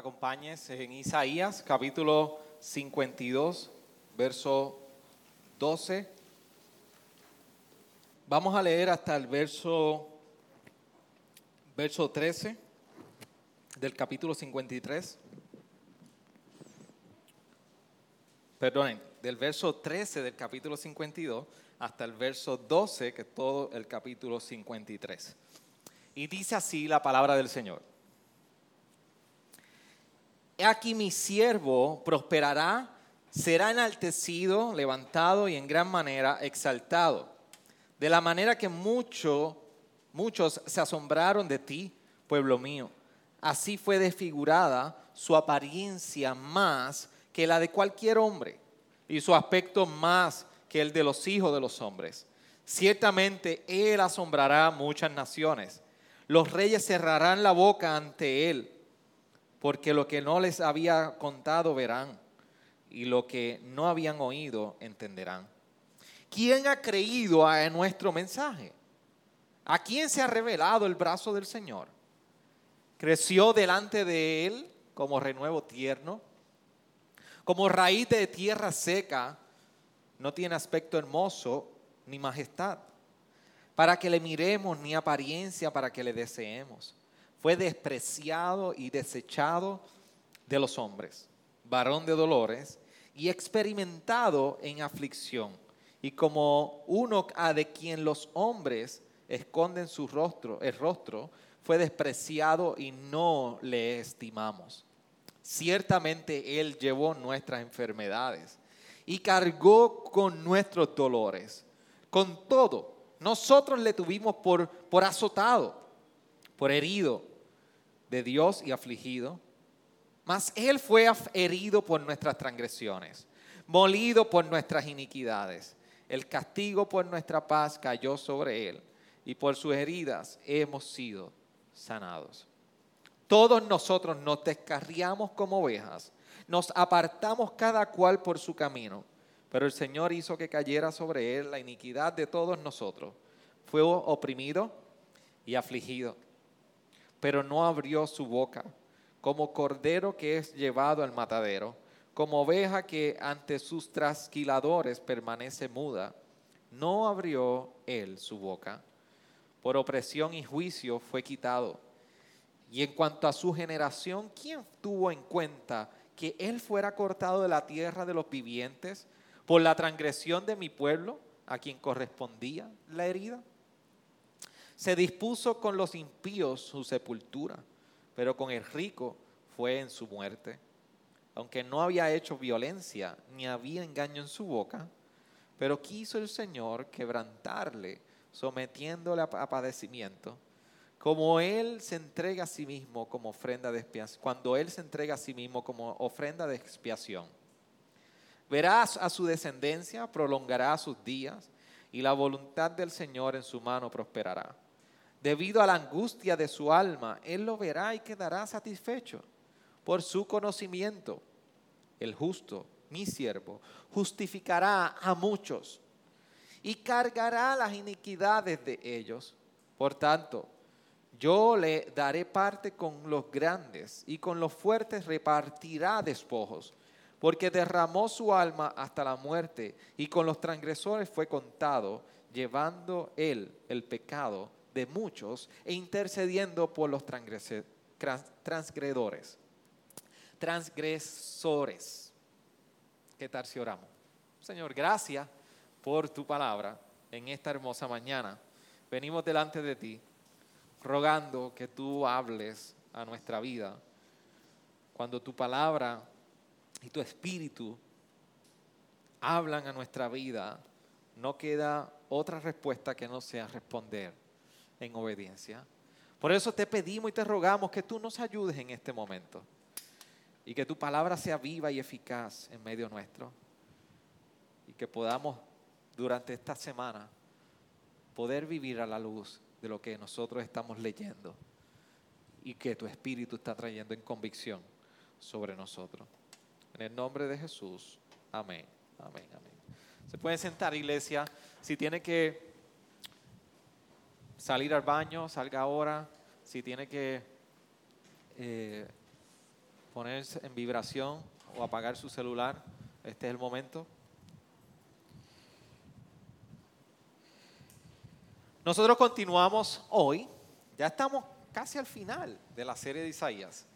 Acompañes en Isaías capítulo 52, verso 12. Vamos a leer hasta el verso, verso 13 del capítulo 53. Perdonen, del verso 13 del capítulo 52 hasta el verso 12, que es todo el capítulo 53. Y dice así la palabra del Señor. Aquí mi siervo prosperará, será enaltecido, levantado y en gran manera exaltado. De la manera que mucho, muchos se asombraron de ti, pueblo mío. Así fue desfigurada su apariencia más que la de cualquier hombre y su aspecto más que el de los hijos de los hombres. Ciertamente él asombrará muchas naciones. Los reyes cerrarán la boca ante él porque lo que no les había contado verán, y lo que no habían oído entenderán. ¿Quién ha creído a nuestro mensaje? ¿A quién se ha revelado el brazo del Señor? Creció delante de él como renuevo tierno, como raíz de tierra seca, no tiene aspecto hermoso ni majestad, para que le miremos ni apariencia para que le deseemos fue despreciado y desechado de los hombres, varón de dolores y experimentado en aflicción, y como uno a de quien los hombres esconden su rostro, el rostro, fue despreciado y no le estimamos. Ciertamente Él llevó nuestras enfermedades y cargó con nuestros dolores. Con todo, nosotros le tuvimos por, por azotado, por herido de Dios y afligido. Mas Él fue herido por nuestras transgresiones, molido por nuestras iniquidades. El castigo por nuestra paz cayó sobre Él y por sus heridas hemos sido sanados. Todos nosotros nos descarriamos como ovejas, nos apartamos cada cual por su camino, pero el Señor hizo que cayera sobre Él la iniquidad de todos nosotros. Fue oprimido y afligido pero no abrió su boca, como cordero que es llevado al matadero, como oveja que ante sus trasquiladores permanece muda, no abrió él su boca. Por opresión y juicio fue quitado. Y en cuanto a su generación, ¿quién tuvo en cuenta que él fuera cortado de la tierra de los vivientes por la transgresión de mi pueblo, a quien correspondía la herida? Se dispuso con los impíos su sepultura, pero con el rico fue en su muerte. Aunque no había hecho violencia ni había engaño en su boca, pero quiso el Señor quebrantarle, sometiéndole a padecimiento, como Él se entrega a sí mismo como ofrenda de expiación, cuando Él se entrega a sí mismo como ofrenda de expiación. Verás a su descendencia, prolongará sus días, y la voluntad del Señor en su mano prosperará. Debido a la angustia de su alma, Él lo verá y quedará satisfecho por su conocimiento. El justo, mi siervo, justificará a muchos y cargará las iniquidades de ellos. Por tanto, yo le daré parte con los grandes y con los fuertes repartirá despojos, porque derramó su alma hasta la muerte y con los transgresores fue contado, llevando él el pecado de muchos e intercediendo por los transgredores. Transgresores. ¿Qué tal si oramos? Señor, gracias por tu palabra en esta hermosa mañana. Venimos delante de ti rogando que tú hables a nuestra vida. Cuando tu palabra y tu espíritu hablan a nuestra vida, no queda otra respuesta que no sea responder en obediencia. Por eso te pedimos y te rogamos que tú nos ayudes en este momento y que tu palabra sea viva y eficaz en medio nuestro y que podamos durante esta semana poder vivir a la luz de lo que nosotros estamos leyendo y que tu espíritu está trayendo en convicción sobre nosotros. En el nombre de Jesús, amén, amén, amén. Se pueden sentar, iglesia. Si tiene que salir al baño, salga ahora. Si tiene que eh, ponerse en vibración o apagar su celular, este es el momento. Nosotros continuamos hoy, ya estamos casi al final de la serie de Isaías.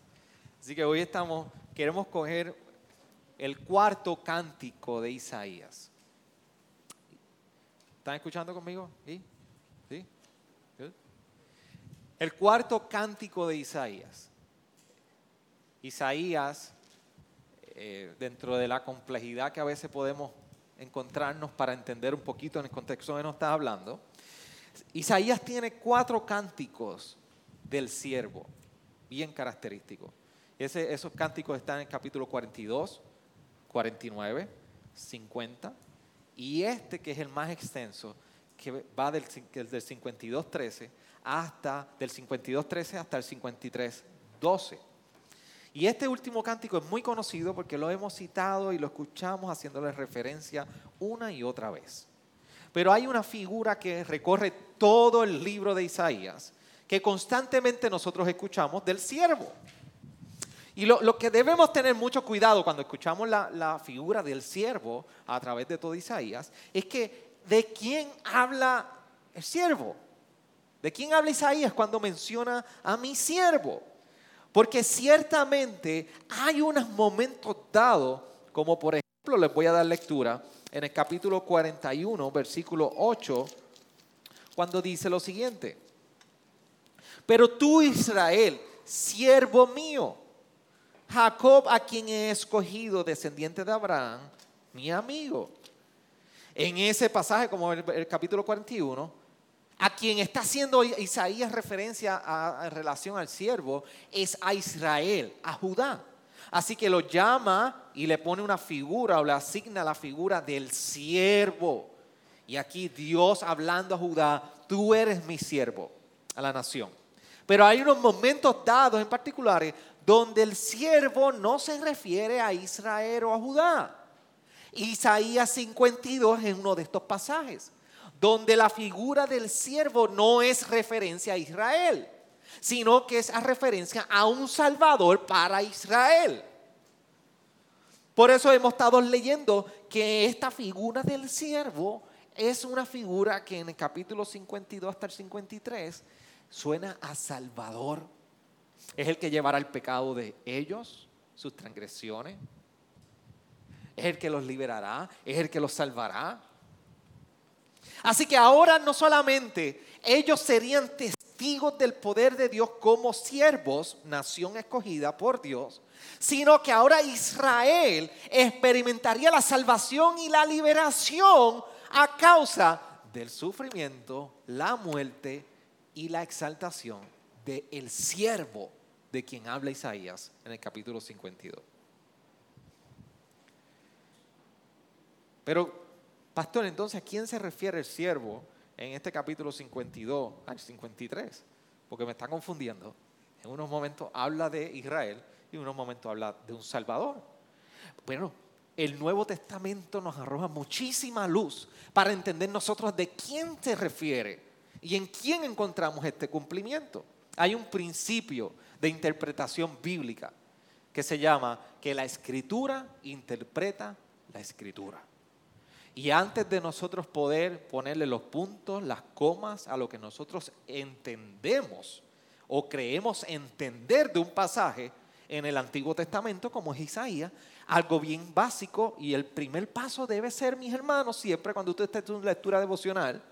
Así que hoy estamos, queremos coger el cuarto cántico de Isaías. ¿Están escuchando conmigo? ¿Sí? El cuarto cántico de Isaías. Isaías, eh, dentro de la complejidad que a veces podemos encontrarnos para entender un poquito en el contexto que nos está hablando, Isaías tiene cuatro cánticos del siervo, bien característicos. esos cánticos están en el capítulo 42, 49, 50 y este que es el más extenso, que va del, del 52.13 hasta del 52.13 hasta el 53.12. Y este último cántico es muy conocido porque lo hemos citado y lo escuchamos haciéndole referencia una y otra vez. Pero hay una figura que recorre todo el libro de Isaías, que constantemente nosotros escuchamos del siervo. Y lo, que debemos tener mucho cuidado cuando escuchamos la, la, figura del siervo a través de todo Isaías, es que de quién habla el siervo. ¿De quién habla Isaías cuando menciona a mi siervo? Porque ciertamente hay unos momentos dados, como por ejemplo les voy a dar lectura en el capítulo 41, versículo 8, cuando dice lo siguiente. Pero tú, Israel, siervo mío, Jacob a quien he escogido, descendiente de Abraham, mi amigo. En ese pasaje, como el, el capítulo 41, a quien está haciendo Isaías referencia en relación al siervo es a Israel, a Judá. Así que lo llama y le pone una figura o le asigna la figura del siervo. Y aquí Dios hablando a Judá, tú eres mi siervo, a la nación. Pero hay unos momentos dados en particulares donde el siervo no se refiere a Israel o a Judá. Isaías 52 es uno de estos pasajes donde la figura del siervo no es referencia a Israel, sino que es a referencia a un Salvador para Israel. Por eso hemos estado leyendo que esta figura del siervo es una figura que en el capítulo 52 hasta el 53 suena a Salvador. Es el que llevará el pecado de ellos, sus transgresiones. Es el que los liberará, es el que los salvará. Así que ahora no solamente ellos serían testigos del poder de Dios como siervos, nación escogida por Dios, sino que ahora Israel experimentaría la salvación y la liberación a causa del sufrimiento, la muerte y la exaltación del el siervo de quien habla Isaías en el capítulo 52. Pero Pastor, entonces, ¿a quién se refiere el siervo en este capítulo 52 al 53? Porque me está confundiendo. En unos momentos habla de Israel y en unos momentos habla de un Salvador. Bueno, el Nuevo Testamento nos arroja muchísima luz para entender nosotros de quién se refiere y en quién encontramos este cumplimiento. Hay un principio de interpretación bíblica que se llama que la escritura interpreta la escritura. Y antes de nosotros poder ponerle los puntos, las comas a lo que nosotros entendemos o creemos entender de un pasaje en el Antiguo Testamento, como es Isaías, algo bien básico y el primer paso debe ser, mis hermanos, siempre cuando usted esté en una lectura devocional,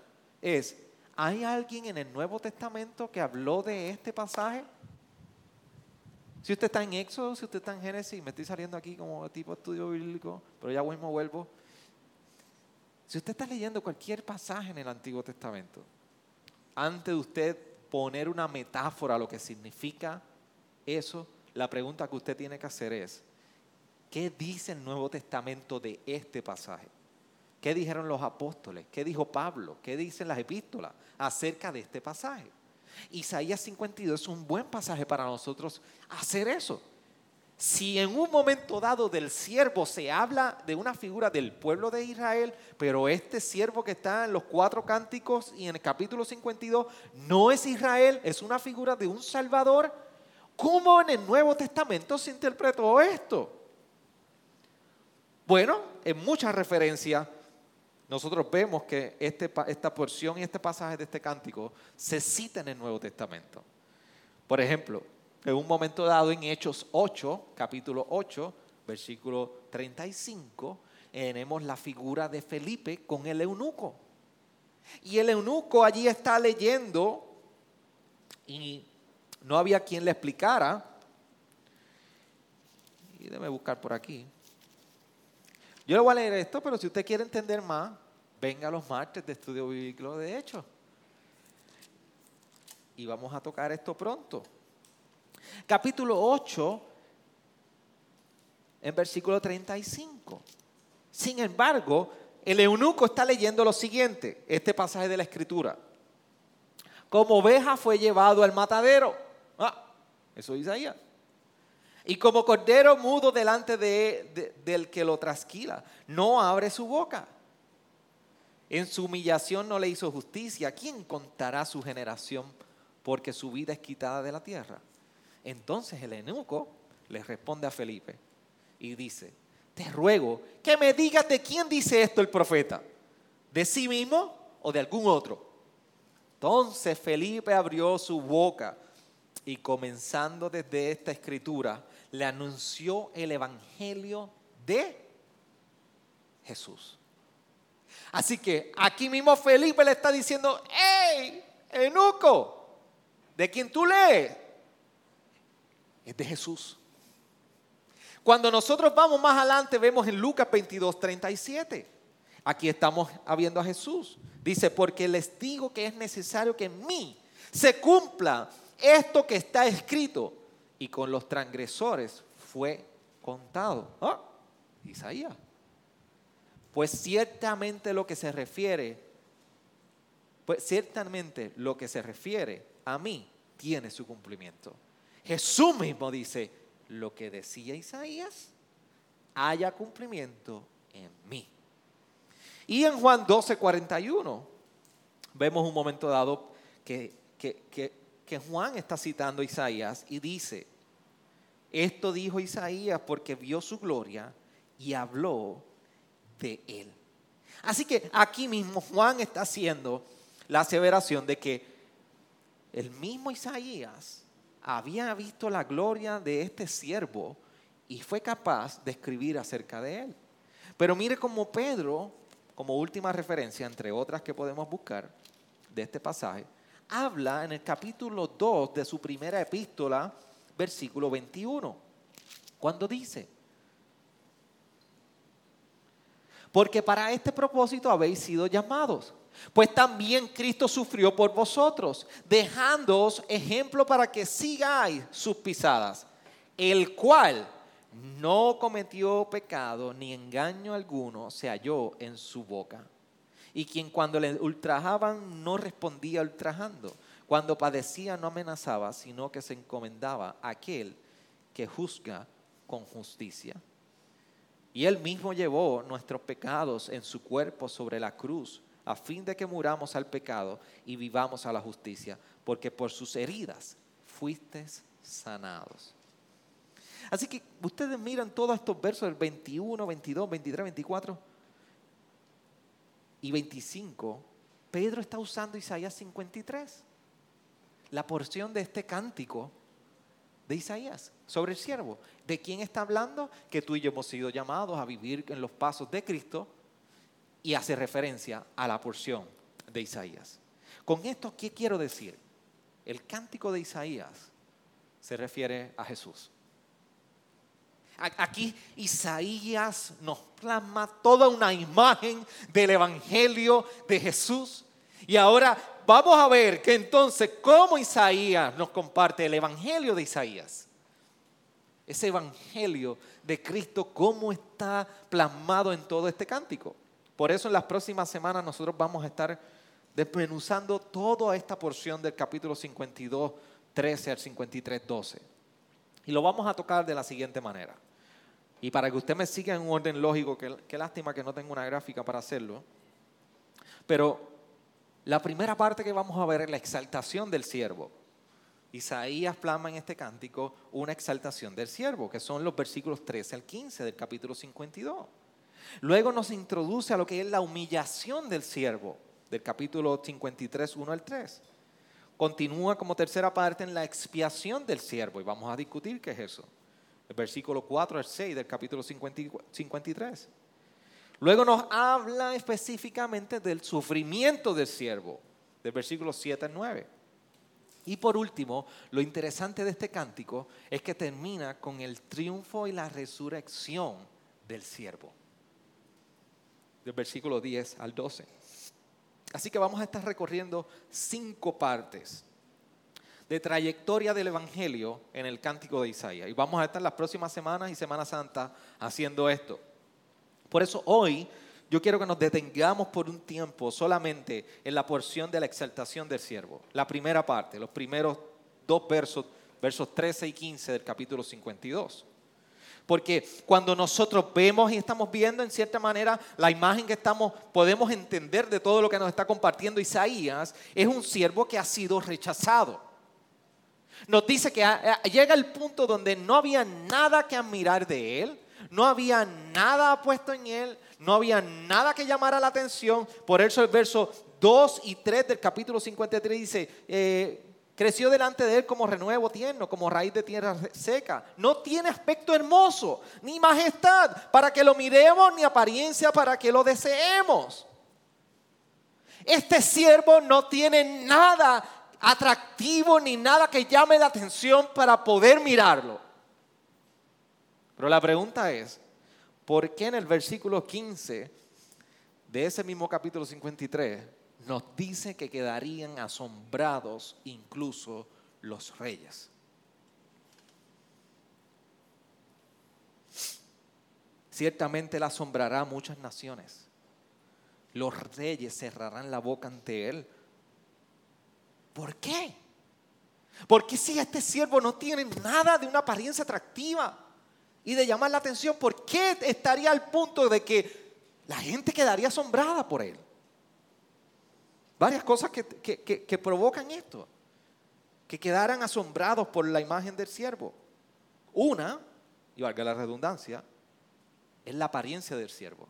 es, ¿hay alguien en el Nuevo Testamento que habló de este pasaje? Si usted está en Éxodo, si usted está en Génesis, me estoy saliendo aquí como tipo estudio bíblico, pero ya mismo vuelvo. Si usted está leyendo cualquier pasaje en el Antiguo Testamento, antes de usted poner una metáfora a lo que significa eso, la pregunta que usted tiene que hacer es, ¿qué dice el Nuevo Testamento de este pasaje? ¿Qué dijeron los apóstoles? ¿Qué dijo Pablo? ¿Qué dicen las epístolas acerca de este pasaje? Isaías 52 es un buen pasaje para nosotros hacer eso. Si en un momento dado del siervo se habla de una figura del pueblo de Israel, pero este siervo que está en los cuatro cánticos y en el capítulo 52 no es Israel, es una figura de un Salvador, ¿cómo en el Nuevo Testamento se interpretó esto? Bueno, en muchas referencias nosotros vemos que este, esta porción y este pasaje de este cántico se cita en el Nuevo Testamento. Por ejemplo, en un momento dado en Hechos 8, capítulo 8, versículo 35, tenemos la figura de Felipe con el eunuco. Y el eunuco allí está leyendo y no había quien le explicara. Y déjeme buscar por aquí. Yo le voy a leer esto, pero si usted quiere entender más, venga los martes de estudio bíblico de hecho. Y vamos a tocar esto pronto. Capítulo 8, en versículo 35. Sin embargo, el eunuco está leyendo lo siguiente, este pasaje de la escritura. Como oveja fue llevado al matadero. Ah, eso es Isaías y como cordero mudo delante de, del que lo trasquila, no abre su boca. En su humillación no le hizo justicia. ¿Quién contará su generación porque su vida es quitada de la tierra? Entonces el eunuco le responde a Felipe y dice, te ruego que me digas de quién dice esto el profeta, de sí mismo o de algún otro. Entonces Felipe abrió su boca y comenzando desde esta escritura, le anunció el Evangelio de Jesús. Así que aquí mismo Felipe le está diciendo, hey, Enuco, de quien tú lees, es de Jesús. Cuando nosotros vamos más adelante, vemos en Lucas 22, 37. Aquí estamos viendo a Jesús. Dice, porque les digo que es necesario que en mí se cumpla esto que está escrito y con los transgresores fue contado. ¿Ah? Isaías. Pues ciertamente lo que se refiere, pues ciertamente lo que se refiere a mí tiene su cumplimiento. Jesús mismo dice, lo que decía Isaías, haya cumplimiento en mí. Y en Juan 12, 41, vemos un momento dado que, que, que que Juan está citando a Isaías y dice, esto dijo Isaías porque vio su gloria y habló de él. Así que aquí mismo Juan está haciendo la aseveración de que el mismo Isaías había visto la gloria de este siervo y fue capaz de escribir acerca de él. Pero mire como Pedro, como última referencia, entre otras que podemos buscar de este pasaje, habla en el capítulo 2 de su primera epístola, versículo 21, cuando dice, porque para este propósito habéis sido llamados, pues también Cristo sufrió por vosotros, dejándoos ejemplo para que sigáis sus pisadas, el cual no cometió pecado ni engaño alguno se halló en su boca y quien cuando le ultrajaban no respondía ultrajando, cuando padecía no amenazaba, sino que se encomendaba a aquel que juzga con justicia. Y él mismo llevó nuestros pecados en su cuerpo sobre la cruz, a fin de que muramos al pecado y vivamos a la justicia, porque por sus heridas fuisteis sanados. Así que ustedes miran todos estos versos del 21, 22, 23, 24 y 25, Pedro está usando Isaías 53, la porción de este cántico de Isaías sobre el siervo. ¿De quién está hablando? Que tú y yo hemos sido llamados a vivir en los pasos de Cristo y hace referencia a la porción de Isaías. Con esto, ¿qué quiero decir? El cántico de Isaías se refiere a Jesús. Aquí Isaías nos plasma toda una imagen del Evangelio de Jesús. Y ahora vamos a ver que entonces cómo Isaías nos comparte el Evangelio de Isaías. Ese Evangelio de Cristo, cómo está plasmado en todo este cántico. Por eso en las próximas semanas nosotros vamos a estar desmenuzando toda esta porción del capítulo 52, 13 al 53, 12. Y lo vamos a tocar de la siguiente manera. Y para que usted me siga en un orden lógico, qué lástima que no tengo una gráfica para hacerlo. Pero la primera parte que vamos a ver es la exaltación del siervo. Isaías plasma en este cántico una exaltación del siervo, que son los versículos 13 al 15 del capítulo 52. Luego nos introduce a lo que es la humillación del siervo, del capítulo 53, 1 al 3. Continúa como tercera parte en la expiación del siervo, y vamos a discutir qué es eso. El versículo 4 al 6 del capítulo 53. Luego nos habla específicamente del sufrimiento del siervo, del versículo 7 al 9. Y por último, lo interesante de este cántico es que termina con el triunfo y la resurrección del siervo, del versículo 10 al 12. Así que vamos a estar recorriendo cinco partes de trayectoria del Evangelio en el cántico de Isaías. Y vamos a estar las próximas semanas y Semana Santa haciendo esto. Por eso hoy yo quiero que nos detengamos por un tiempo solamente en la porción de la exaltación del siervo. La primera parte, los primeros dos versos, versos 13 y 15 del capítulo 52. Porque cuando nosotros vemos y estamos viendo en cierta manera la imagen que estamos, podemos entender de todo lo que nos está compartiendo Isaías, es un siervo que ha sido rechazado. Nos dice que llega el punto donde no había nada que admirar de él, no había nada puesto en él, no había nada que llamara la atención. Por eso el verso 2 y 3 del capítulo 53 dice, eh, creció delante de él como renuevo tierno, como raíz de tierra seca. No tiene aspecto hermoso, ni majestad para que lo miremos, ni apariencia para que lo deseemos. Este siervo no tiene nada atractivo ni nada que llame la atención para poder mirarlo. Pero la pregunta es, ¿por qué en el versículo 15 de ese mismo capítulo 53 nos dice que quedarían asombrados incluso los reyes? Ciertamente él asombrará a muchas naciones. Los reyes cerrarán la boca ante él. ¿Por qué? Porque si este siervo no tiene nada de una apariencia atractiva, y de llamar la atención, ¿por qué estaría al punto de que la gente quedaría asombrada por él? Varias cosas que, provocan esto, que quedaran asombrados por la imagen del siervo. Una, y valga la redundancia, es la apariencia del siervo.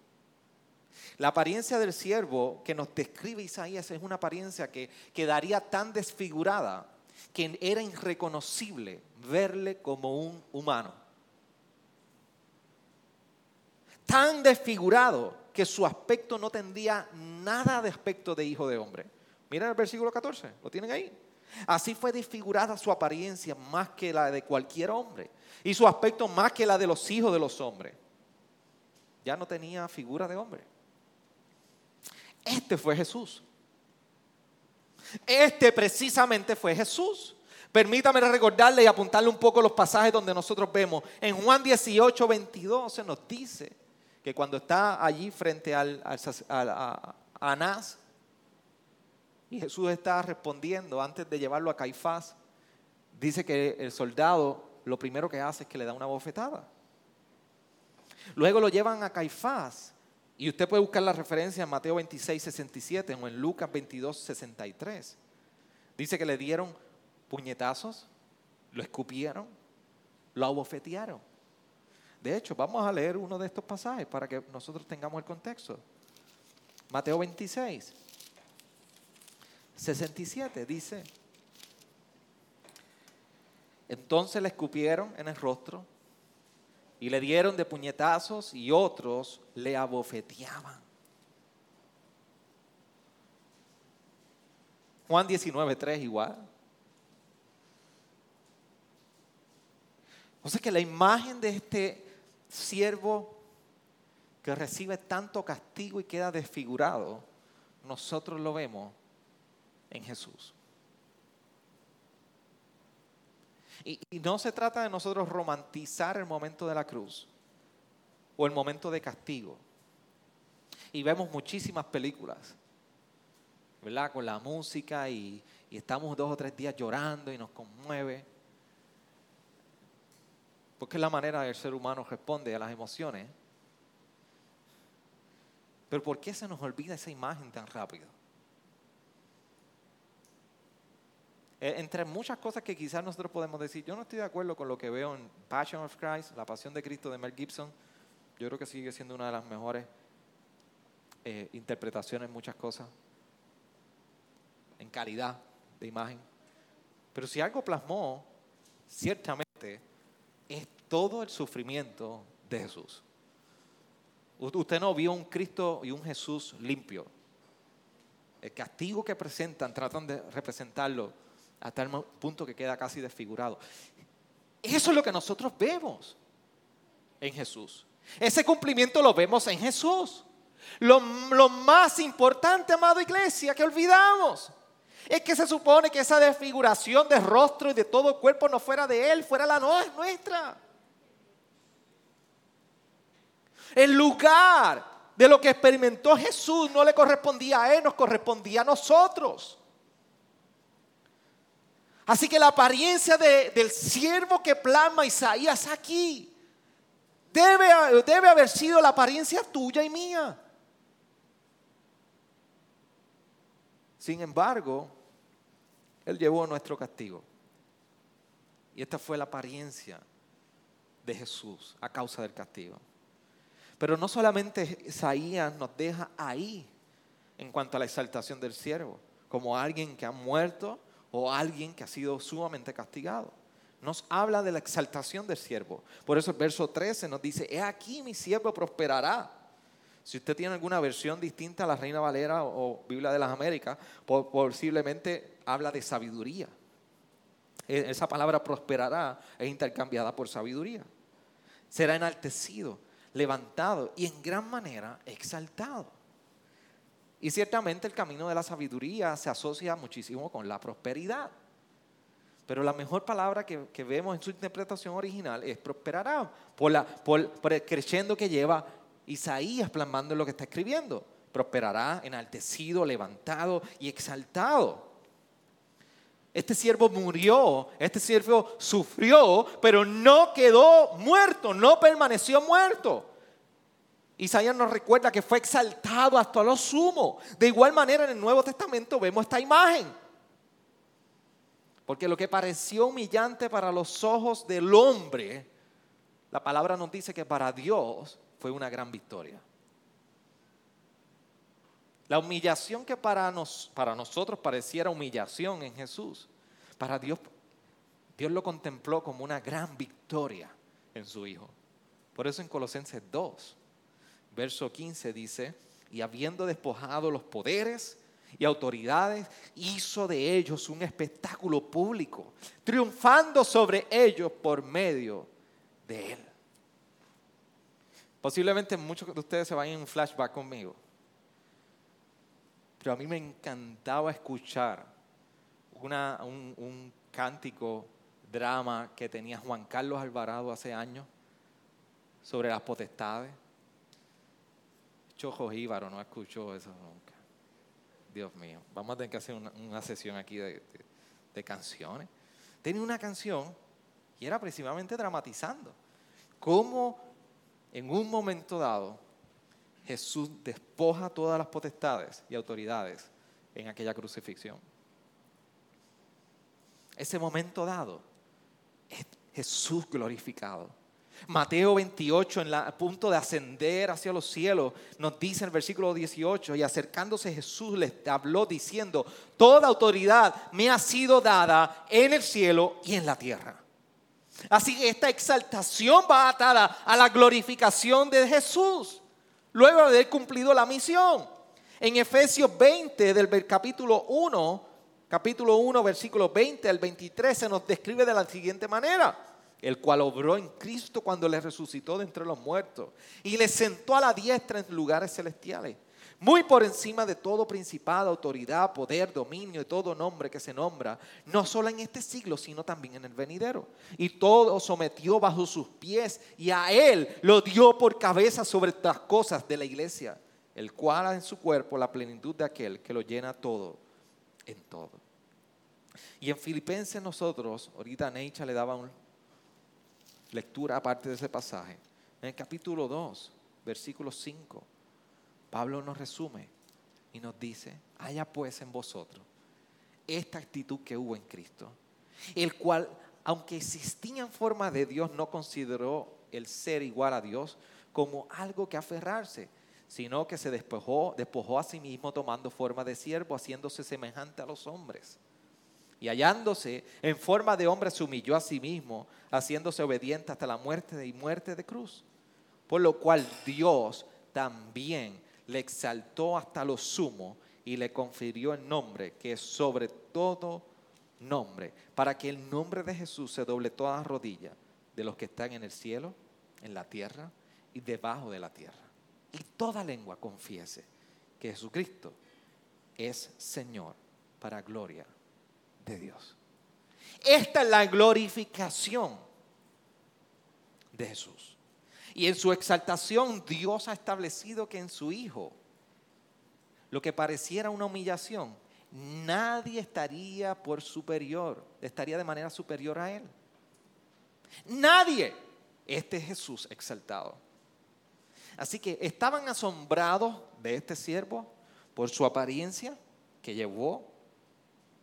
La apariencia del siervo que nos describe Isaías es una apariencia que quedaría tan desfigurada que era irreconocible verle como un humano. tan desfigurado que su aspecto no tendría nada de aspecto de hijo de hombre. Miren el versículo 14, lo tienen ahí. Así fue desfigurada su apariencia más que la de cualquier hombre y su aspecto más que la de los hijos de los hombres. Ya no tenía figura de hombre. Este fue Jesús. Este precisamente fue Jesús. Permítame recordarle y apuntarle un poco los pasajes donde nosotros vemos. En Juan 18, 22 se nos dice que cuando está allí frente al, a Anás, y Jesús está respondiendo antes de llevarlo a Caifás, dice que el soldado lo primero que hace es que le da una bofetada. Luego lo llevan a Caifás, y usted puede buscar la referencia en Mateo 26, 67 o en Lucas 22, 63. Dice que le dieron puñetazos, lo escupieron, lo abofetearon. De hecho, vamos a leer uno de estos pasajes para que nosotros tengamos el contexto. Mateo 26, 67 dice, entonces le escupieron en el rostro y le dieron de puñetazos y otros le abofeteaban. Juan 19, 3 igual. O sea que la imagen de este siervo que recibe tanto castigo y queda desfigurado, nosotros lo vemos en Jesús. Y, no se trata de nosotros romantizar el momento de la cruz o el momento de castigo. Y vemos muchísimas películas, ¿verdad? Con la música y, y estamos dos o tres días llorando y nos conmueve. Porque es la manera del ser humano responde a las emociones. Pero ¿por qué se nos olvida esa imagen tan rápido? E, entre muchas cosas que quizás nosotros podemos decir, yo no estoy de acuerdo con lo que veo en Passion of Christ, La Pasión de Cristo de Mel Gibson. Yo creo que sigue siendo una de las mejores eh, interpretaciones en muchas cosas, en calidad de imagen. Pero si algo plasmó, ciertamente, es todo el sufrimiento de Jesús. Usted no vio un Cristo y un Jesús limpio. El castigo que presentan, tratan de representarlo hasta el punto que queda casi desfigurado. Eso es lo que nosotros vemos en Jesús. Ese cumplimiento lo vemos en Jesús. Lo, más importante, amado iglesia, que olvidamos, es que se supone que esa desfiguración de rostro y de todo cuerpo no fuera de Él, fuera la nuestra. El lugar de lo que experimentó Jesús no le correspondía a Él, nos correspondía a nosotros. Así que la apariencia del siervo que plasma Isaías aquí debe, debe haber sido la apariencia tuya y mía. Sin embargo, Él llevó nuestro castigo. Y esta fue la apariencia de Jesús a causa del castigo. Pero no solamente Isaías nos deja ahí en cuanto a la exaltación del siervo, como alguien que ha muerto o alguien que ha sido sumamente castigado. Nos habla de la exaltación del siervo. Por eso el verso 13 nos dice, he aquí mi siervo prosperará. Si usted tiene alguna versión distinta a la Reina Valera o Biblia de las Américas, posiblemente habla de sabiduría. E, esa palabra prosperará es intercambiada por sabiduría. Será enaltecido levantado y en gran manera exaltado. Y ciertamente el camino de la sabiduría se asocia muchísimo con la prosperidad. Pero la mejor palabra que, vemos en su interpretación original es prosperará, por, la, por, el creciendo que lleva Isaías plasmando lo que está escribiendo. Prosperará, enaltecido, levantado y exaltado. Este siervo murió, este siervo sufrió, pero no quedó muerto, no permaneció muerto. Isaías nos recuerda que fue exaltado hasta lo sumo. De igual manera en el Nuevo Testamento vemos esta imagen. Porque lo que pareció humillante para los ojos del hombre, la palabra nos dice que para Dios fue una gran victoria. La humillación que para, nos, para nosotros pareciera humillación en Jesús, para Dios, Dios lo contempló como una gran victoria en su Hijo. Por eso en Colosenses 2, verso 15 dice, y habiendo despojado los poderes y autoridades, hizo de ellos un espectáculo público, triunfando sobre ellos por medio de él. Posiblemente muchos de ustedes se vayan en flashback conmigo. Pero a mí me encantaba escuchar un, un cántico, drama que tenía Juan Carlos Alvarado hace años sobre las potestades. Chojo Íbaro no escuchó eso nunca. Dios mío, vamos a tener que hacer una, sesión aquí de, de, canciones. Tenía una canción y era precisamente dramatizando cómo en un momento dado Jesús despoja todas las potestades y autoridades en aquella crucifixión. Ese momento dado es Jesús glorificado. Mateo 28, en el punto de ascender hacia los cielos, nos dice en el versículo 18, y acercándose Jesús les habló diciendo, toda autoridad me ha sido dada en el cielo y en la tierra. Así que esta exaltación va atada a la glorificación de Jesús luego de haber cumplido la misión. En Efesios 20, del capítulo 1, capítulo 1, versículo 20 al 23, se nos describe de la siguiente manera. El cual obró en Cristo cuando le resucitó de entre los muertos y le sentó a la diestra en lugares celestiales, muy por encima de todo principado, autoridad, poder, dominio y todo nombre que se nombra, no solo en este siglo, sino también en el venidero. Y todo sometió bajo sus pies y a él lo dio por cabeza sobre las cosas de la iglesia, el cual en su cuerpo la plenitud de aquel que lo llena todo en todo. Y en Filipenses nosotros, ahorita Neicha le daba una lectura aparte de ese pasaje, en el capítulo 2, versículo 5 Pablo nos resume y nos dice, haya pues en vosotros esta actitud que hubo en Cristo, el cual, aunque existía en forma de Dios, no consideró el ser igual a Dios como algo que aferrarse, sino que se despojó, despojó a sí mismo tomando forma de siervo, haciéndose semejante a los hombres. Y hallándose en forma de hombre, se humilló a sí mismo, haciéndose obediente hasta la muerte y muerte de cruz. Por lo cual Dios también le exaltó hasta lo sumo y le confirió el nombre que es sobre todo nombre, para que el nombre de Jesús se doble todas las rodillas de los que están en el cielo, en la tierra y debajo de la tierra. Y toda lengua confiese que Jesucristo es Señor para gloria de Dios. Esta es la glorificación de Jesús. Y en su exaltación Dios ha establecido que en su Hijo, lo que pareciera una humillación, nadie estaría por superior, estaría de manera superior a Él. Nadie. Este es Jesús exaltado. Así que estaban asombrados de este siervo por su apariencia que llevó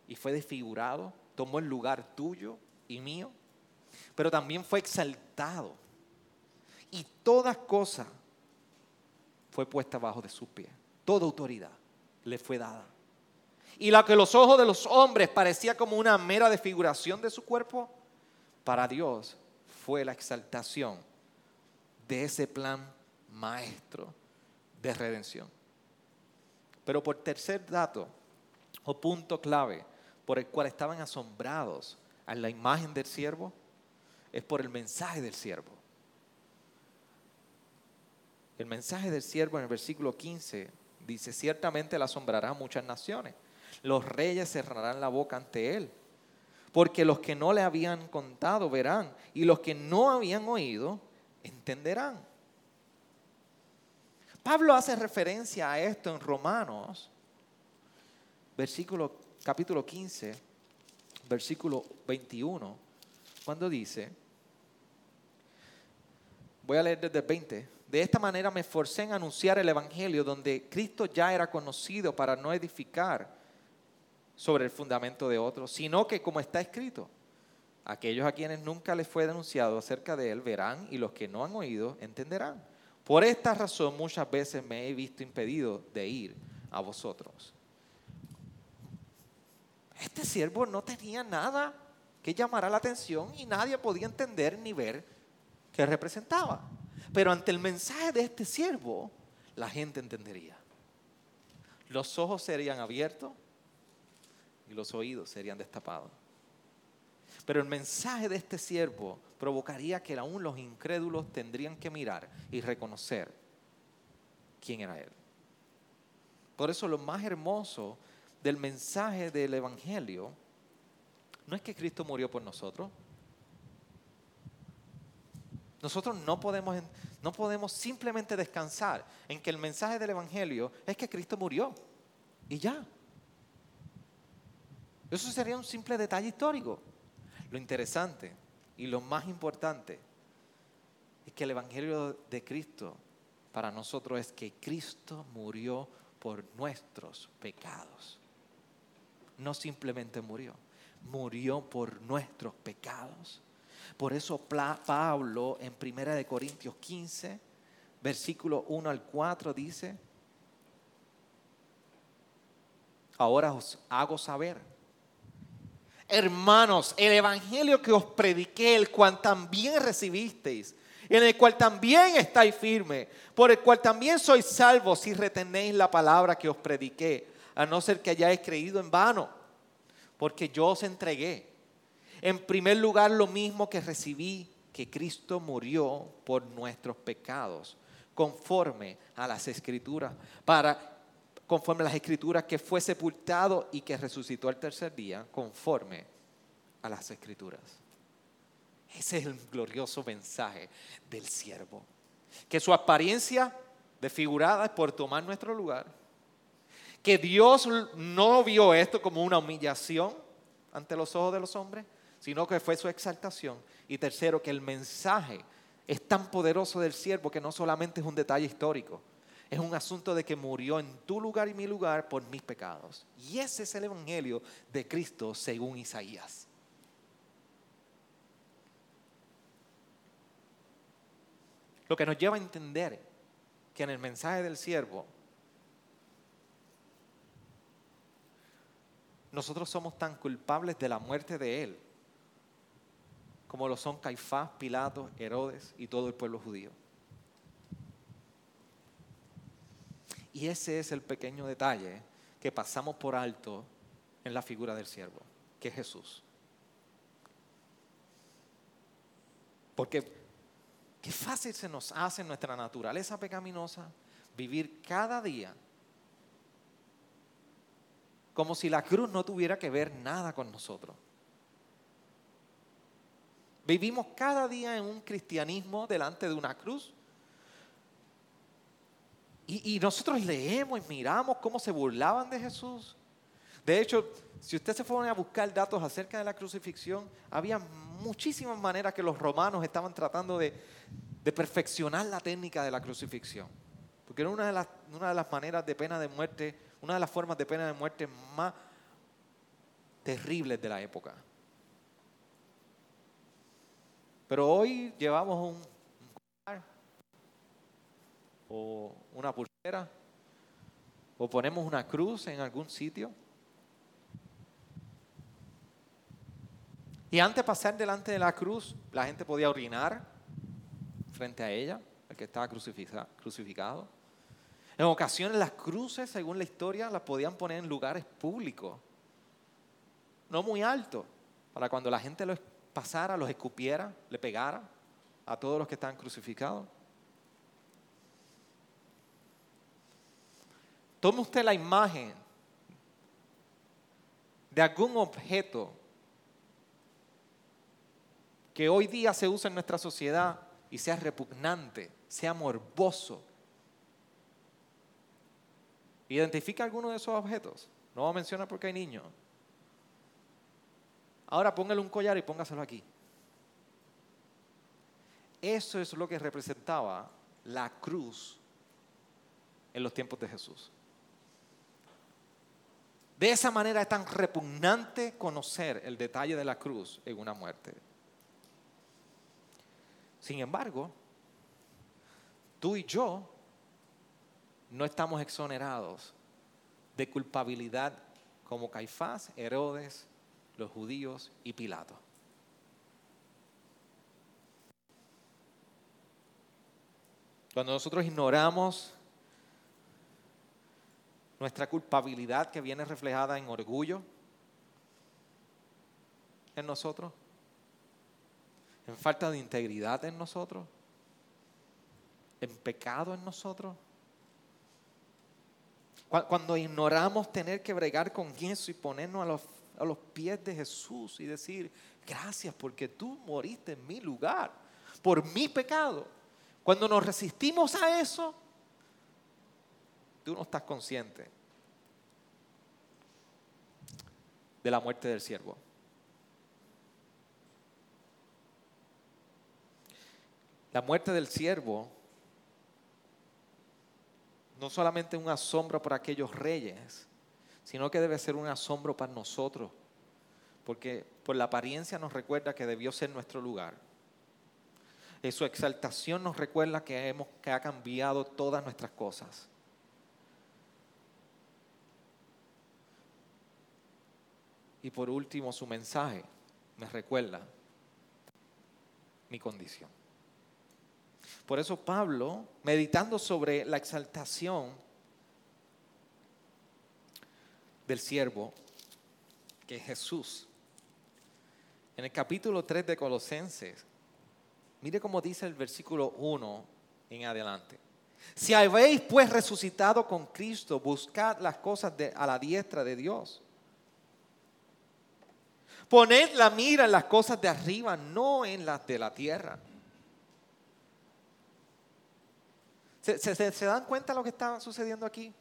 y fue desfigurado, tomó el lugar tuyo y mío, pero también fue exaltado y toda cosa fue puesta bajo de sus pies. Toda autoridad le fue dada. Y lo que los ojos de los hombres parecía como una mera desfiguración de su cuerpo, para Dios fue la exaltación de ese plan maestro de redención. Pero por tercer dato o punto clave por el cual estaban asombrados a la imagen del siervo, es por el mensaje del siervo. El mensaje del siervo en el versículo 15 dice, ciertamente le asombrará a muchas naciones. Los reyes cerrarán la boca ante él. Porque los que no le habían contado verán y los que no habían oído entenderán. Pablo hace referencia a esto en Romanos, versículo, capítulo 15, versículo 21, cuando dice, voy a leer desde el 20, de esta manera me esforcé en anunciar el Evangelio donde Cristo ya era conocido para no edificar sobre el fundamento de otros, sino que como está escrito, aquellos a quienes nunca les fue denunciado acerca de él verán y los que no han oído entenderán. Por esta razón muchas veces me he visto impedido de ir a vosotros. Este siervo no tenía nada que llamara la atención y nadie podía entender ni ver qué representaba. Pero ante el mensaje de este siervo, la gente entendería. Los ojos serían abiertos y los oídos serían destapados. Pero el mensaje de este siervo provocaría que aún los incrédulos tendrían que mirar y reconocer quién era él. Por eso lo más hermoso del mensaje del Evangelio no es que Cristo murió por nosotros, nosotros no podemos, no podemos simplemente descansar en que el mensaje del Evangelio es que Cristo murió y ya. Eso sería un simple detalle histórico. Lo interesante y lo más importante es que el Evangelio de Cristo para nosotros es que Cristo murió por nuestros pecados. No simplemente murió, murió por nuestros pecados por eso Pablo en 1 Corintios 15, versículo 1 al 4 dice, ahora os hago saber, hermanos, el Evangelio que os prediqué, el cual también recibisteis, en el cual también estáis firmes, por el cual también sois salvos si retenéis la palabra que os prediqué, a no ser que hayáis creído en vano, porque yo os entregué en primer lugar, lo mismo que recibí, que Cristo murió por nuestros pecados, conforme a las escrituras, para conforme a las escrituras, que fue sepultado y que resucitó al tercer día, conforme a las escrituras. Ese es el glorioso mensaje del siervo. Que su apariencia desfigurada es por tomar nuestro lugar. Que Dios no vio esto como una humillación ante los ojos de los hombres, sino que fue su exaltación. Y tercero, que el mensaje es tan poderoso del siervo que no solamente es un detalle histórico, es un asunto de que murió en tu lugar y mi lugar por mis pecados. Y ese es el Evangelio de Cristo según Isaías. Lo que nos lleva a entender que en el mensaje del siervo nosotros somos tan culpables de la muerte de Él como lo son Caifás, Pilato, Herodes y todo el pueblo judío. Y ese es el pequeño detalle que pasamos por alto en la figura del siervo, que es Jesús. Porque qué fácil se nos hace en nuestra naturaleza pecaminosa vivir cada día como si la cruz no tuviera que ver nada con nosotros. Vivimos cada día en un cristianismo delante de una cruz. Y, nosotros leemos y miramos cómo se burlaban de Jesús. De hecho, si usted se pone a buscar datos acerca de la crucifixión, había muchísimas maneras que los romanos estaban tratando de, perfeccionar la técnica de la crucifixión. Porque era una de, las, una de las maneras de pena de muerte, una de las formas de pena de muerte más terribles de la época. Pero hoy llevamos un, collar o una pulsera o ponemos una cruz en algún sitio. Y antes de pasar delante de la cruz, la gente podía orinar frente a ella, el que estaba crucificado. En ocasiones las cruces, según la historia, las podían poner en lugares públicos, no muy altos, para cuando la gente lo pasara, los escupiera, le pegara a todos los que están crucificados. Tome usted la imagen de algún objeto que hoy día se usa en nuestra sociedad y sea repugnante, sea morboso. Identifica alguno de esos objetos. No va a mencionar porque hay niños. Ahora póngale un collar y póngaselo aquí. Eso es lo que representaba la cruz en los tiempos de Jesús. De esa manera es tan repugnante conocer el detalle de la cruz en una muerte. Sin embargo, tú y yo no estamos exonerados de culpabilidad como Caifás, Herodes, los judíos y Pilato. Cuando nosotros ignoramos nuestra culpabilidad que viene reflejada en orgullo en nosotros, en falta de integridad en nosotros, en pecado en nosotros, cuando ignoramos tener que bregar con eso y ponernos a los a los pies de Jesús y decir, gracias porque tú moriste en mi lugar, por mi pecado. Cuando nos resistimos a eso, tú no estás consciente de la muerte del siervo. La muerte del siervo no solamente un asombro por aquellos reyes, sino que debe ser un asombro para nosotros, porque por la apariencia nos recuerda que debió ser nuestro lugar. En su exaltación nos recuerda que, hemos, que ha cambiado todas nuestras cosas. Y por último, su mensaje me recuerda mi condición. Por eso Pablo, meditando sobre la exaltación del siervo, que es Jesús. En el capítulo 3 de Colosenses, mire cómo dice el versículo 1 en adelante. Si habéis pues resucitado con Cristo, buscad las cosas de, a la diestra de Dios. Poned la mira en las cosas de arriba, no en las de la tierra. ¿Se, se dan cuenta de lo que está sucediendo aquí?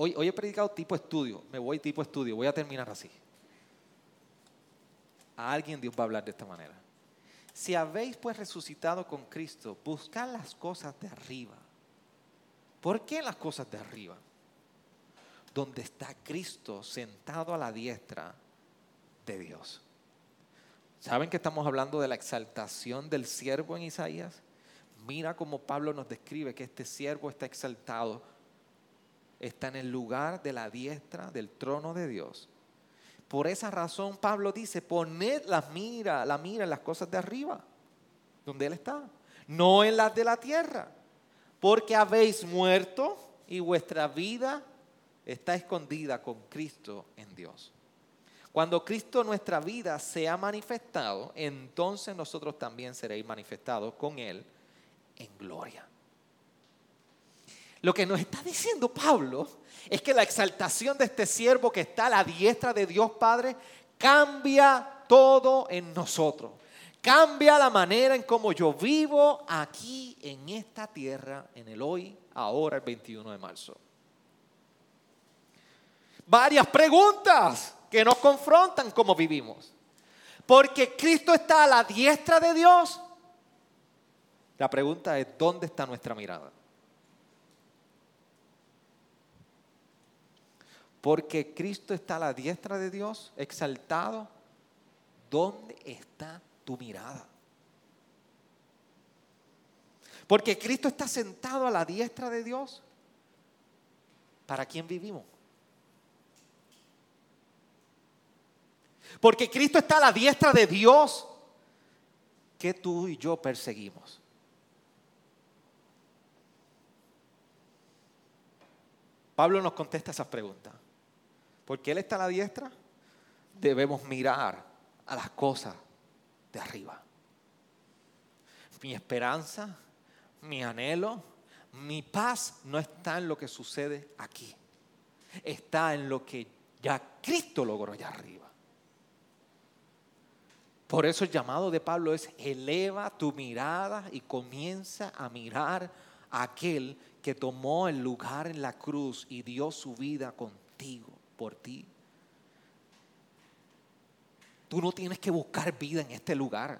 Hoy, he predicado tipo estudio, me voy tipo estudio, voy a terminar así. A alguien Dios va a hablar de esta manera. Si habéis pues resucitado con Cristo, buscad las cosas de arriba. ¿Por qué las cosas de arriba? Donde está Cristo sentado a la diestra de Dios. ¿Saben que estamos hablando de la exaltación del siervo en Isaías? Mira cómo Pablo nos describe que este siervo está exaltado, está en el lugar de la diestra del trono de Dios por esa razón Pablo dice, poned la mira, la mira en las cosas de arriba, donde Él está, no en las de la tierra, porque habéis muerto y vuestra vida está escondida con Cristo en Dios. Cuando Cristo nuestra vida se ha manifestado, entonces nosotros también seréis manifestados con Él en gloria. Lo que nos está diciendo Pablo es que la exaltación de este siervo que está a la diestra de Dios Padre cambia todo en nosotros. Cambia la manera en cómo yo vivo aquí en esta tierra, en el hoy, ahora, el 21 de marzo. Varias preguntas que nos confrontan cómo vivimos. Porque Cristo está a la diestra de Dios. La pregunta es, ¿dónde está nuestra mirada? Porque Cristo está a la diestra de Dios, exaltado. ¿Dónde está tu mirada? Porque Cristo está sentado a la diestra de Dios. ¿Para quién vivimos? Porque Cristo está a la diestra de Dios que tú y yo perseguimos. Pablo nos contesta esas preguntas. Porque Él está a la diestra, debemos mirar a las cosas de arriba. Mi esperanza, mi anhelo, mi paz no está en lo que sucede aquí. Está en lo que ya Cristo logró allá arriba. Por eso el llamado de Pablo es eleva tu mirada y comienza a mirar a aquel que tomó el lugar en la cruz y dio su vida contigo por ti. Tú no tienes que buscar vida en este lugar.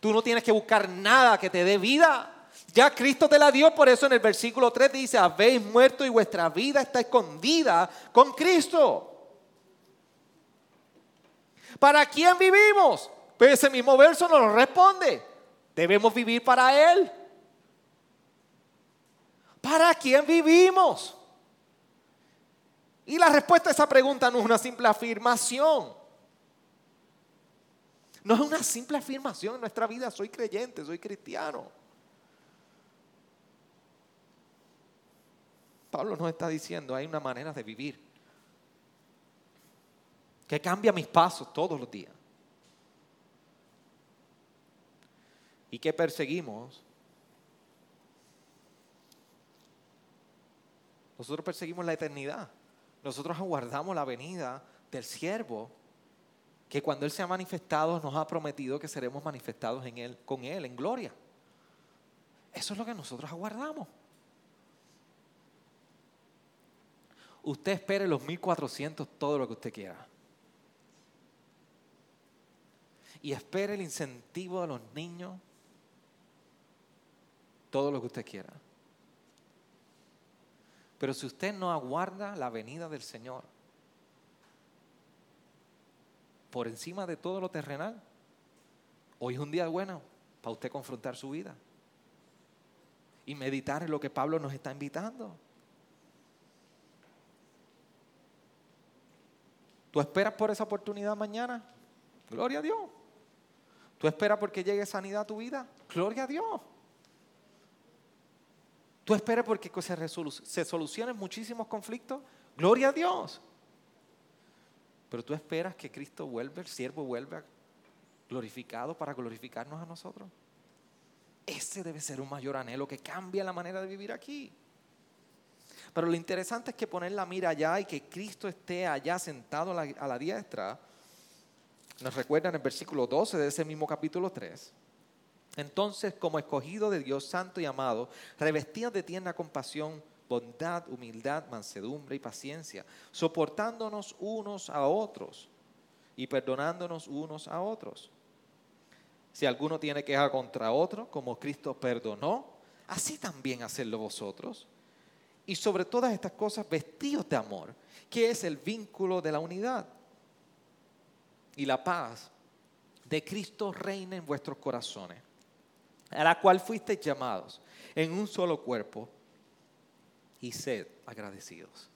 Tú no tienes que buscar nada que te dé vida. Ya Cristo te la dio, por eso en el versículo 3 dice, habéis muerto y vuestra vida está escondida con Cristo. ¿Para quién vivimos? Pues ese mismo verso nos responde. Debemos vivir para Él. ¿Para quién vivimos? Y la respuesta a esa pregunta no es una simple afirmación. No es una simple afirmación en nuestra vida, soy creyente, soy cristiano. Pablo nos está diciendo, hay una manera de vivir que cambia mis pasos todos los días. Y que perseguimos. Nosotros perseguimos la eternidad nosotros aguardamos la venida del siervo que cuando Él se ha manifestado nos ha prometido que seremos manifestados en Él, con Él, en gloria. Eso es lo que nosotros aguardamos. Usted espere los 1400, todo lo que usted quiera. Y espere el incentivo de los niños, todo lo que usted quiera. Pero si usted no aguarda la venida del Señor por encima de todo lo terrenal, hoy es un día bueno para usted confrontar su vida y meditar en lo que Pablo nos está invitando. ¿Tú esperas por esa oportunidad mañana? Gloria a Dios. ¿Tú esperas porque llegue sanidad a tu vida? Gloria a Dios. Tú esperas porque se, solucionen muchísimos conflictos. Gloria a Dios. Pero tú esperas que Cristo vuelva, el siervo vuelva glorificado para glorificarnos a nosotros. Ese debe ser un mayor anhelo que cambia la manera de vivir aquí. Pero lo interesante es que poner la mira allá y que Cristo esté allá sentado a la, a la diestra, nos recuerda en el versículo 12 de ese mismo capítulo 3. Entonces, como escogido de Dios santo y amado, revestidos de tierna compasión, bondad, humildad, mansedumbre y paciencia, soportándonos unos a otros y perdonándonos unos a otros. Si alguno tiene queja contra otro, como Cristo perdonó, así también hacedlo vosotros. Y sobre todas estas cosas, vestidos de amor, que es el vínculo de la unidad. Y la paz de Cristo reina en vuestros corazones, a la cual fuisteis llamados en un solo cuerpo y sed agradecidos.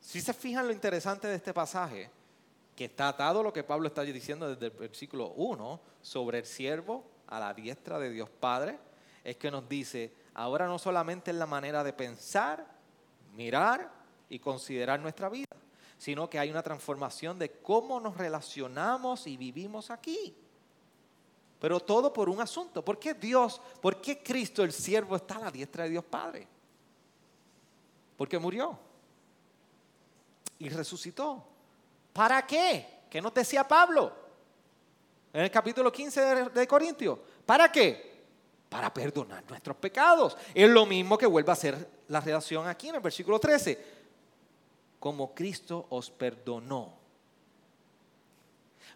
Si se fijan lo interesante de este pasaje, que está atado a lo que Pablo está diciendo desde el versículo 1 sobre el siervo a la diestra de Dios Padre, es que nos dice, ahora no solamente en la manera de pensar, mirar y considerar nuestra vida, sino que hay una transformación de cómo nos relacionamos y vivimos aquí. Pero todo por un asunto. ¿Por qué Dios, por qué Cristo el siervo está a la diestra de Dios Padre? Porque murió y resucitó. ¿Para qué? ¿Qué nos decía Pablo? En el capítulo 15 de, Corintios. ¿Para qué? Para perdonar nuestros pecados. Es lo mismo que vuelve a ser la relación aquí en el versículo 13. Como Cristo os perdonó.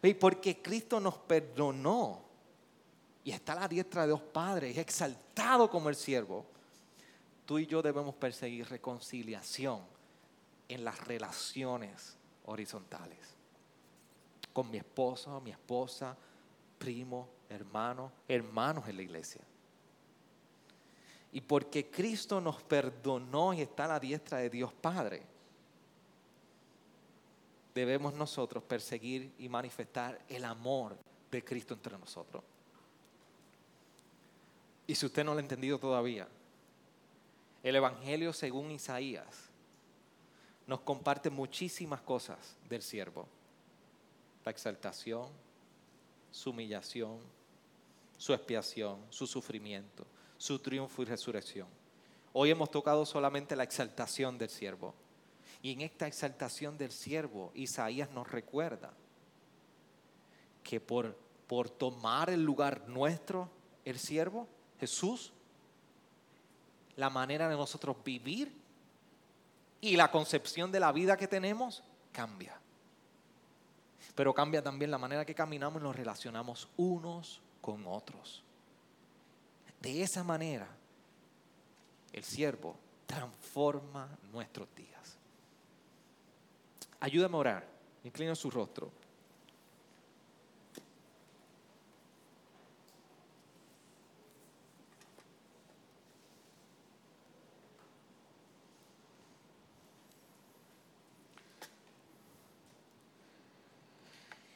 Y porque Cristo nos perdonó y está la diestra de Dios Padre, es exaltado como el siervo, tú y yo debemos perseguir reconciliación en las relaciones horizontales. Con mi esposo, mi esposa, primo, hermano, hermanos en la iglesia. Y porque Cristo nos perdonó y está la diestra de Dios Padre, debemos nosotros perseguir y manifestar el amor de Cristo entre nosotros. Y si usted no lo ha entendido todavía, el Evangelio según Isaías nos comparte muchísimas cosas del siervo. La exaltación, su humillación, su expiación, su sufrimiento, su triunfo y resurrección. Hoy hemos tocado solamente la exaltación del siervo. Y en esta exaltación del siervo, Isaías nos recuerda que por, por tomar el lugar nuestro, el siervo, Jesús, la manera de nosotros vivir y la concepción de la vida que tenemos cambia. Pero cambia también la manera que caminamos y nos relacionamos unos con otros. De esa manera, el siervo transforma nuestros días. Ayúdame a orar. Inclina su rostro.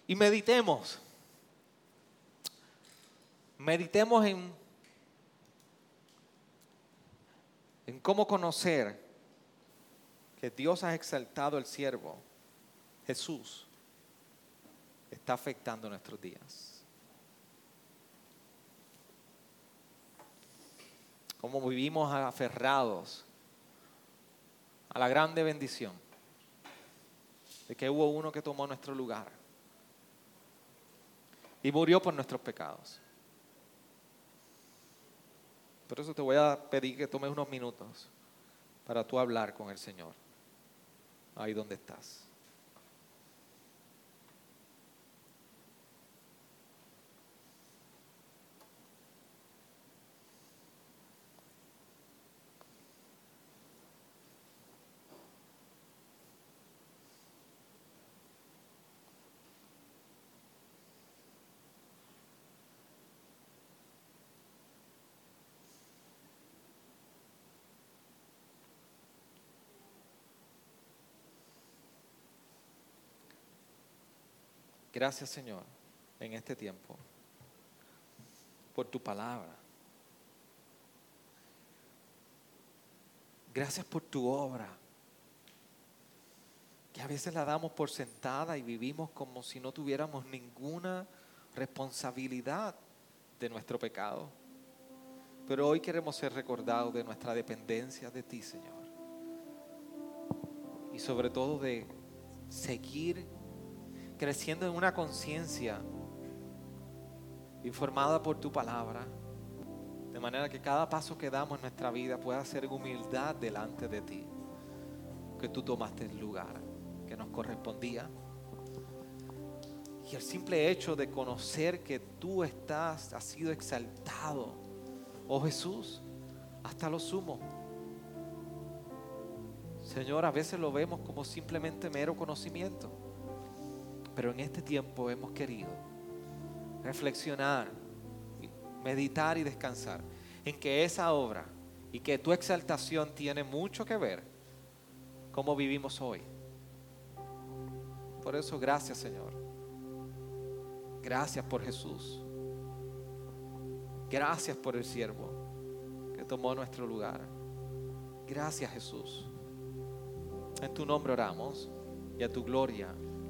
Y meditemos. Meditemos en, cómo conocer que Dios ha exaltado al siervo, Jesús, está afectando nuestros días. Cómo vivimos aferrados a la grande bendición de que hubo uno que tomó nuestro lugar y murió por nuestros pecados. Por eso te voy a pedir que tomes unos minutos para tú hablar con el Señor, ahí donde estás. Gracias Señor en este tiempo por tu palabra. Gracias por tu obra, que a veces la damos por sentada y vivimos como si no tuviéramos ninguna responsabilidad de nuestro pecado. Pero hoy queremos ser recordados de nuestra dependencia de ti, Señor. Y sobre todo de seguir creciendo en una conciencia informada por tu palabra, de manera que cada paso que damos en nuestra vida pueda ser humildad delante de ti, que tú tomaste el lugar que nos correspondía. Y el simple hecho de conocer que tú estás, has sido exaltado, oh Jesús, hasta lo sumo. Señor, a veces lo vemos como simplemente mero conocimiento, pero en este tiempo hemos querido reflexionar, meditar y descansar en que esa obra y que tu exaltación tiene mucho que ver cómo vivimos hoy. Por eso, gracias Señor. Gracias por Jesús. Gracias por el siervo que tomó nuestro lugar. Gracias Jesús. En tu nombre oramos y a tu gloria